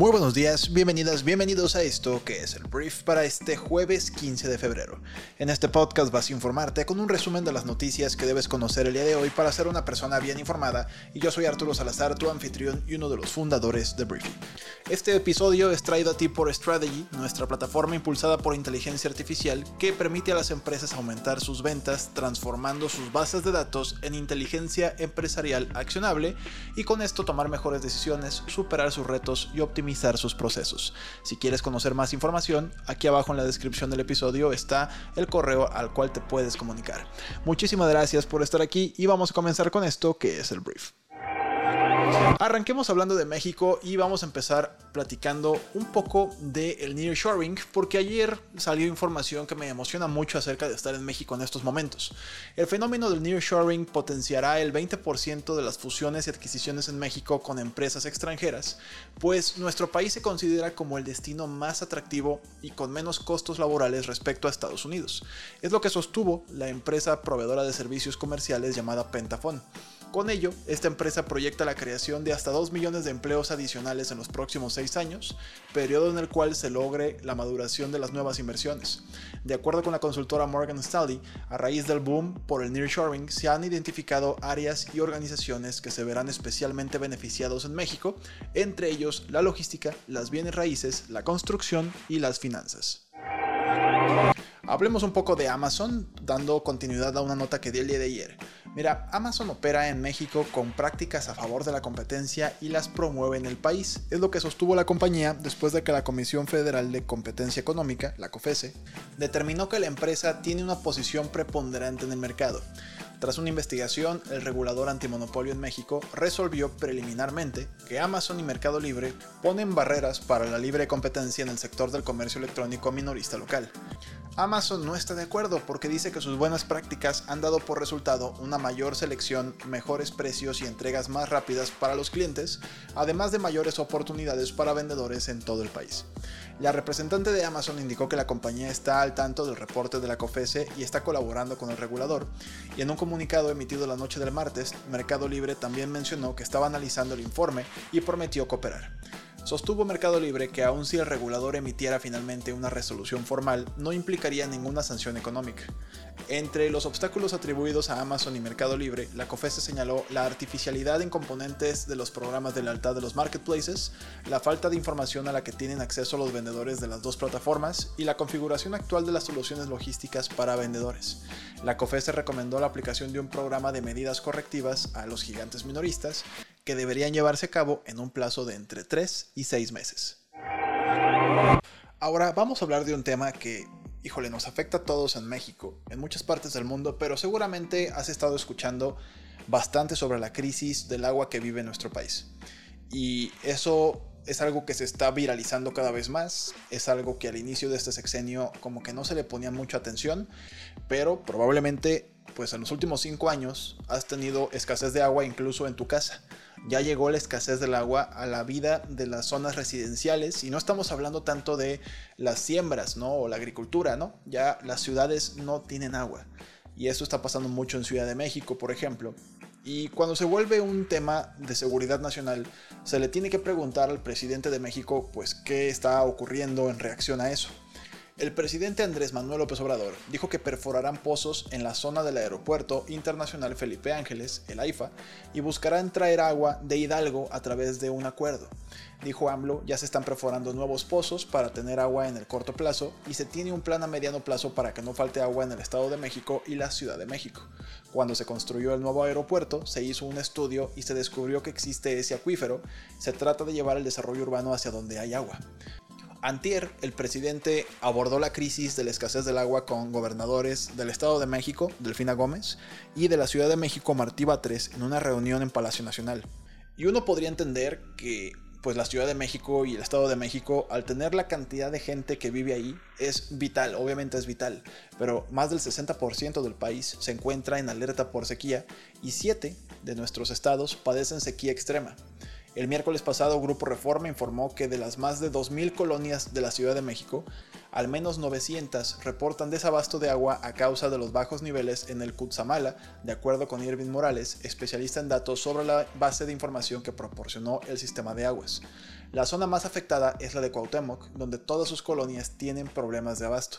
Muy buenos días, bienvenidas, bienvenidos a esto que es el brief para este jueves 15 de febrero. En este podcast vas a informarte con un resumen de las noticias que debes conocer el día de hoy para ser una persona bien informada y yo soy Arturo Salazar, tu anfitrión y uno de los fundadores de Briefing. Este episodio es traído a ti por Strategy, nuestra plataforma impulsada por inteligencia artificial que permite a las empresas aumentar sus ventas transformando sus bases de datos en inteligencia empresarial accionable y con esto tomar mejores decisiones, superar sus retos y optimizar sus procesos. Si quieres conocer más información, aquí abajo en la descripción del episodio está el correo al cual te puedes comunicar. Muchísimas gracias por estar aquí y vamos a comenzar con esto que es el brief. Arranquemos hablando de México y vamos a empezar platicando un poco del el nearshoring porque ayer salió información que me emociona mucho acerca de estar en México en estos momentos. El fenómeno del nearshoring potenciará el 20% de las fusiones y adquisiciones en México con empresas extranjeras, pues nuestro país se considera como el destino más atractivo y con menos costos laborales respecto a Estados Unidos. Es lo que sostuvo la empresa proveedora de servicios comerciales llamada Pentafon. Con ello, esta empresa proyecta la creación de hasta 2 millones de empleos adicionales en los próximos 6 años, periodo en el cual se logre la maduración de las nuevas inversiones. De acuerdo con la consultora Morgan Stanley, a raíz del boom por el nearshoring se han identificado áreas y organizaciones que se verán especialmente beneficiados en México, entre ellos la logística, las bienes raíces, la construcción y las finanzas. Hablemos un poco de Amazon, dando continuidad a una nota que di el día de ayer. Mira, Amazon opera en México con prácticas a favor de la competencia y las promueve en el país. Es lo que sostuvo la compañía después de que la Comisión Federal de Competencia Económica, la COFESE, determinó que la empresa tiene una posición preponderante en el mercado. Tras una investigación, el regulador antimonopolio en México resolvió preliminarmente que Amazon y Mercado Libre ponen barreras para la libre competencia en el sector del comercio electrónico minorista local. Amazon no está de acuerdo porque dice que sus buenas prácticas han dado por resultado una mayor selección, mejores precios y entregas más rápidas para los clientes, además de mayores oportunidades para vendedores en todo el país. La representante de Amazon indicó que la compañía está al tanto del reporte de la COFESE y está colaborando con el regulador, y en un comunicado emitido la noche del martes, Mercado Libre también mencionó que estaba analizando el informe y prometió cooperar. Sostuvo Mercado Libre que aun si el regulador emitiera finalmente una resolución formal, no implicaría ninguna sanción económica. Entre los obstáculos atribuidos a Amazon y Mercado Libre, la COFESE señaló la artificialidad en componentes de los programas de lealtad de los marketplaces, la falta de información a la que tienen acceso los vendedores de las dos plataformas y la configuración actual de las soluciones logísticas para vendedores. La COFESE recomendó la aplicación de un programa de medidas correctivas a los gigantes minoristas que deberían llevarse a cabo en un plazo de entre 3 y 6 meses. Ahora vamos a hablar de un tema que, híjole, nos afecta a todos en México, en muchas partes del mundo, pero seguramente has estado escuchando bastante sobre la crisis del agua que vive nuestro país. Y eso es algo que se está viralizando cada vez más, es algo que al inicio de este sexenio como que no se le ponía mucha atención, pero probablemente pues en los últimos 5 años has tenido escasez de agua incluso en tu casa ya llegó la escasez del agua a la vida de las zonas residenciales y no estamos hablando tanto de las siembras, ¿no? O la agricultura, ¿no? Ya las ciudades no tienen agua. Y eso está pasando mucho en Ciudad de México, por ejemplo. Y cuando se vuelve un tema de seguridad nacional, se le tiene que preguntar al presidente de México, pues, qué está ocurriendo en reacción a eso. El presidente Andrés Manuel López Obrador dijo que perforarán pozos en la zona del Aeropuerto Internacional Felipe Ángeles, el AIFA, y buscarán traer agua de Hidalgo a través de un acuerdo. Dijo AMLO, ya se están perforando nuevos pozos para tener agua en el corto plazo y se tiene un plan a mediano plazo para que no falte agua en el Estado de México y la Ciudad de México. Cuando se construyó el nuevo aeropuerto, se hizo un estudio y se descubrió que existe ese acuífero. Se trata de llevar el desarrollo urbano hacia donde hay agua. Antier, el presidente abordó la crisis de la escasez del agua con gobernadores del Estado de México, Delfina Gómez, y de la Ciudad de México, Martí Batres, en una reunión en Palacio Nacional. Y uno podría entender que pues la Ciudad de México y el Estado de México, al tener la cantidad de gente que vive ahí, es vital, obviamente es vital, pero más del 60% del país se encuentra en alerta por sequía y 7 de nuestros estados padecen sequía extrema. El miércoles pasado, Grupo Reforma informó que de las más de 2.000 colonias de la Ciudad de México, al menos 900 reportan desabasto de agua a causa de los bajos niveles en el Cutzamala, de acuerdo con Irving Morales, especialista en datos sobre la base de información que proporcionó el sistema de aguas. La zona más afectada es la de Cuauhtémoc, donde todas sus colonias tienen problemas de abasto.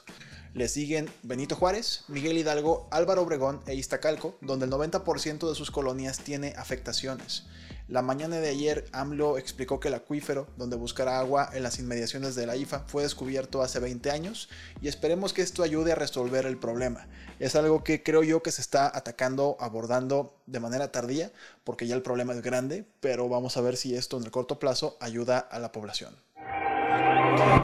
Le siguen Benito Juárez, Miguel Hidalgo, Álvaro Obregón e Iztacalco, donde el 90% de sus colonias tiene afectaciones. La mañana de ayer, AMLO explicó que el acuífero donde buscará agua en las inmediaciones de la IFA fue descubierto hace 20 años y esperemos que esto ayude a resolver el problema. Es algo que creo yo que se está atacando, abordando de manera tardía, porque ya el problema es grande, pero vamos a ver si esto en el corto plazo ayuda a la población.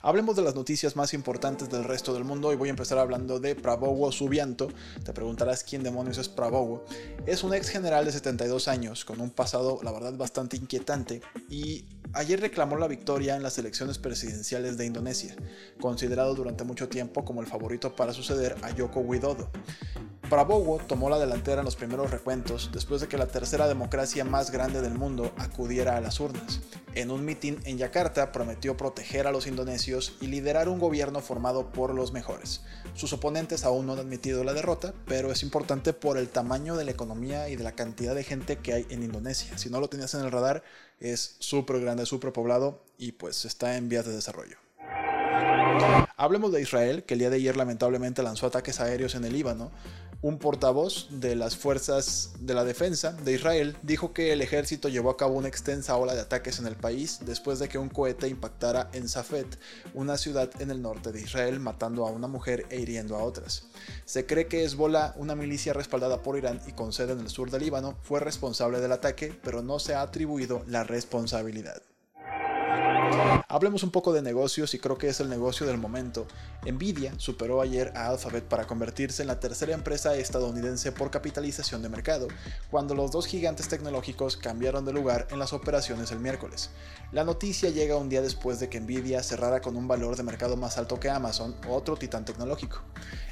Hablemos de las noticias más importantes del resto del mundo y voy a empezar hablando de Prabowo Subianto. Te preguntarás quién demonios es Prabowo. Es un ex general de 72 años con un pasado, la verdad, bastante inquietante y ayer reclamó la victoria en las elecciones presidenciales de Indonesia, considerado durante mucho tiempo como el favorito para suceder a Yoko Widodo. Prabowo tomó la delantera en los primeros recuentos después de que la tercera democracia más grande del mundo acudiera a las urnas. En un mitin en Yakarta prometió proteger a los indonesios y liderar un gobierno formado por los mejores. Sus oponentes aún no han admitido la derrota, pero es importante por el tamaño de la economía y de la cantidad de gente que hay en Indonesia. Si no lo tenías en el radar, es súper grande, súper poblado y pues está en vías de desarrollo. Hablemos de Israel, que el día de ayer lamentablemente lanzó ataques aéreos en el Líbano. Un portavoz de las fuerzas de la defensa de Israel dijo que el ejército llevó a cabo una extensa ola de ataques en el país después de que un cohete impactara en Safed, una ciudad en el norte de Israel, matando a una mujer e hiriendo a otras. Se cree que Hezbollah, una milicia respaldada por Irán y con sede en el sur del Líbano, fue responsable del ataque, pero no se ha atribuido la responsabilidad. Hablemos un poco de negocios y creo que es el negocio del momento. Nvidia superó ayer a Alphabet para convertirse en la tercera empresa estadounidense por capitalización de mercado, cuando los dos gigantes tecnológicos cambiaron de lugar en las operaciones el miércoles. La noticia llega un día después de que Nvidia cerrara con un valor de mercado más alto que Amazon, otro titán tecnológico.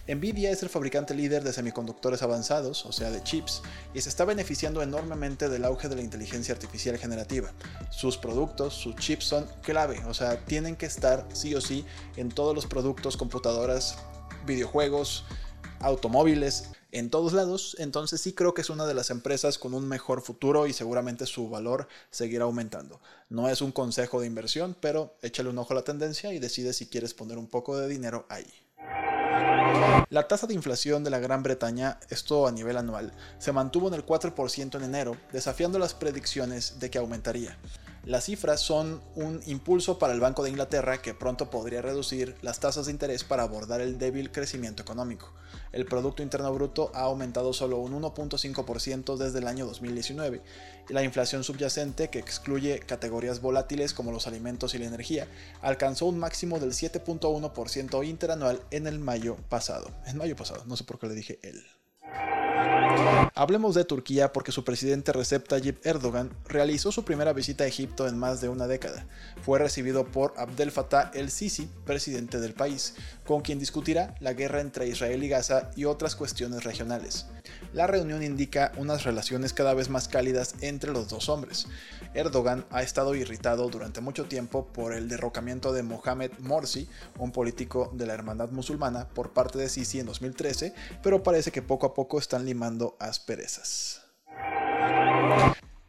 Nvidia es el fabricante líder de semiconductores avanzados, o sea de chips, y se está beneficiando enormemente del auge de la inteligencia artificial generativa. Sus productos, sus chips son clave, o sea, tienen que estar sí o sí en todos los productos, computadoras, videojuegos, automóviles, en todos lados, entonces sí creo que es una de las empresas con un mejor futuro y seguramente su valor seguirá aumentando. No es un consejo de inversión, pero échale un ojo a la tendencia y decide si quieres poner un poco de dinero ahí. La tasa de inflación de la Gran Bretaña, esto a nivel anual, se mantuvo en el 4% en enero, desafiando las predicciones de que aumentaría. Las cifras son un impulso para el Banco de Inglaterra que pronto podría reducir las tasas de interés para abordar el débil crecimiento económico. El Producto Interno Bruto ha aumentado solo un 1.5% desde el año 2019 y la inflación subyacente, que excluye categorías volátiles como los alimentos y la energía, alcanzó un máximo del 7.1% interanual en el mayo pasado. En mayo pasado, no sé por qué le dije él. Hablemos de Turquía porque su presidente Recep Tayyip Erdogan realizó su primera visita a Egipto en más de una década. Fue recibido por Abdel Fattah el-Sisi, presidente del país, con quien discutirá la guerra entre Israel y Gaza y otras cuestiones regionales. La reunión indica unas relaciones cada vez más cálidas entre los dos hombres. Erdogan ha estado irritado durante mucho tiempo por el derrocamiento de Mohamed Morsi, un político de la hermandad musulmana, por parte de Sisi en 2013, pero parece que poco a poco están limando asperezas.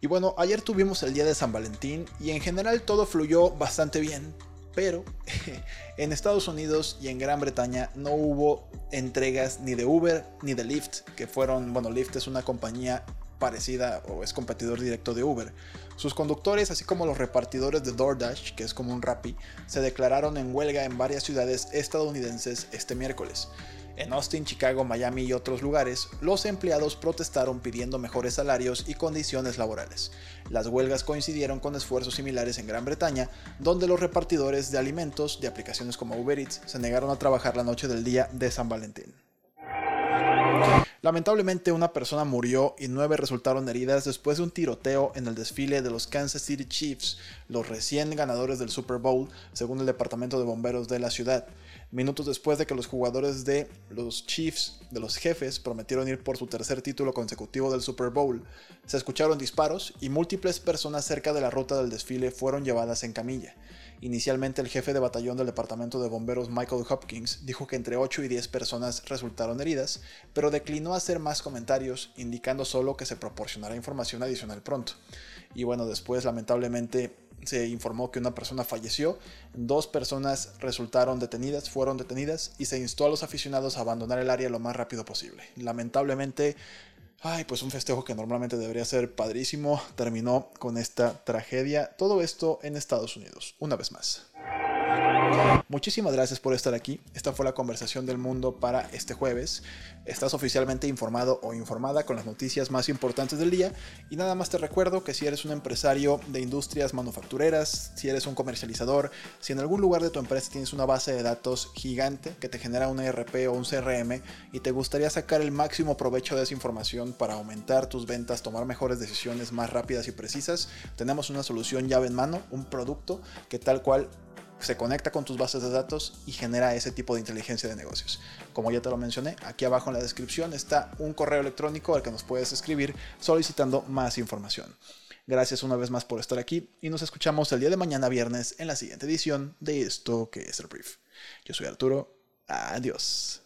Y bueno, ayer tuvimos el día de San Valentín y en general todo fluyó bastante bien, pero en Estados Unidos y en Gran Bretaña no hubo entregas ni de Uber ni de Lyft, que fueron, bueno, Lyft es una compañía parecida o es competidor directo de Uber. Sus conductores, así como los repartidores de DoorDash, que es como un Rappi, se declararon en huelga en varias ciudades estadounidenses este miércoles. En Austin, Chicago, Miami y otros lugares, los empleados protestaron pidiendo mejores salarios y condiciones laborales. Las huelgas coincidieron con esfuerzos similares en Gran Bretaña, donde los repartidores de alimentos de aplicaciones como Uber Eats se negaron a trabajar la noche del día de San Valentín. Lamentablemente una persona murió y nueve resultaron heridas después de un tiroteo en el desfile de los Kansas City Chiefs, los recién ganadores del Super Bowl, según el Departamento de Bomberos de la ciudad. Minutos después de que los jugadores de los Chiefs, de los jefes, prometieron ir por su tercer título consecutivo del Super Bowl, se escucharon disparos y múltiples personas cerca de la ruta del desfile fueron llevadas en camilla. Inicialmente el jefe de batallón del departamento de bomberos Michael Hopkins dijo que entre 8 y 10 personas resultaron heridas, pero declinó hacer más comentarios, indicando solo que se proporcionará información adicional pronto. Y bueno, después lamentablemente se informó que una persona falleció, dos personas resultaron detenidas, fueron detenidas y se instó a los aficionados a abandonar el área lo más rápido posible. Lamentablemente Ay, pues un festejo que normalmente debería ser padrísimo terminó con esta tragedia. Todo esto en Estados Unidos, una vez más. Muchísimas gracias por estar aquí. Esta fue la conversación del mundo para este jueves. Estás oficialmente informado o informada con las noticias más importantes del día. Y nada más te recuerdo que si eres un empresario de industrias manufactureras, si eres un comercializador, si en algún lugar de tu empresa tienes una base de datos gigante que te genera un ERP o un CRM y te gustaría sacar el máximo provecho de esa información para aumentar tus ventas, tomar mejores decisiones más rápidas y precisas, tenemos una solución llave en mano, un producto que tal cual se conecta con tus bases de datos y genera ese tipo de inteligencia de negocios. Como ya te lo mencioné, aquí abajo en la descripción está un correo electrónico al que nos puedes escribir solicitando más información. Gracias una vez más por estar aquí y nos escuchamos el día de mañana viernes en la siguiente edición de esto que es el brief. Yo soy Arturo. Adiós.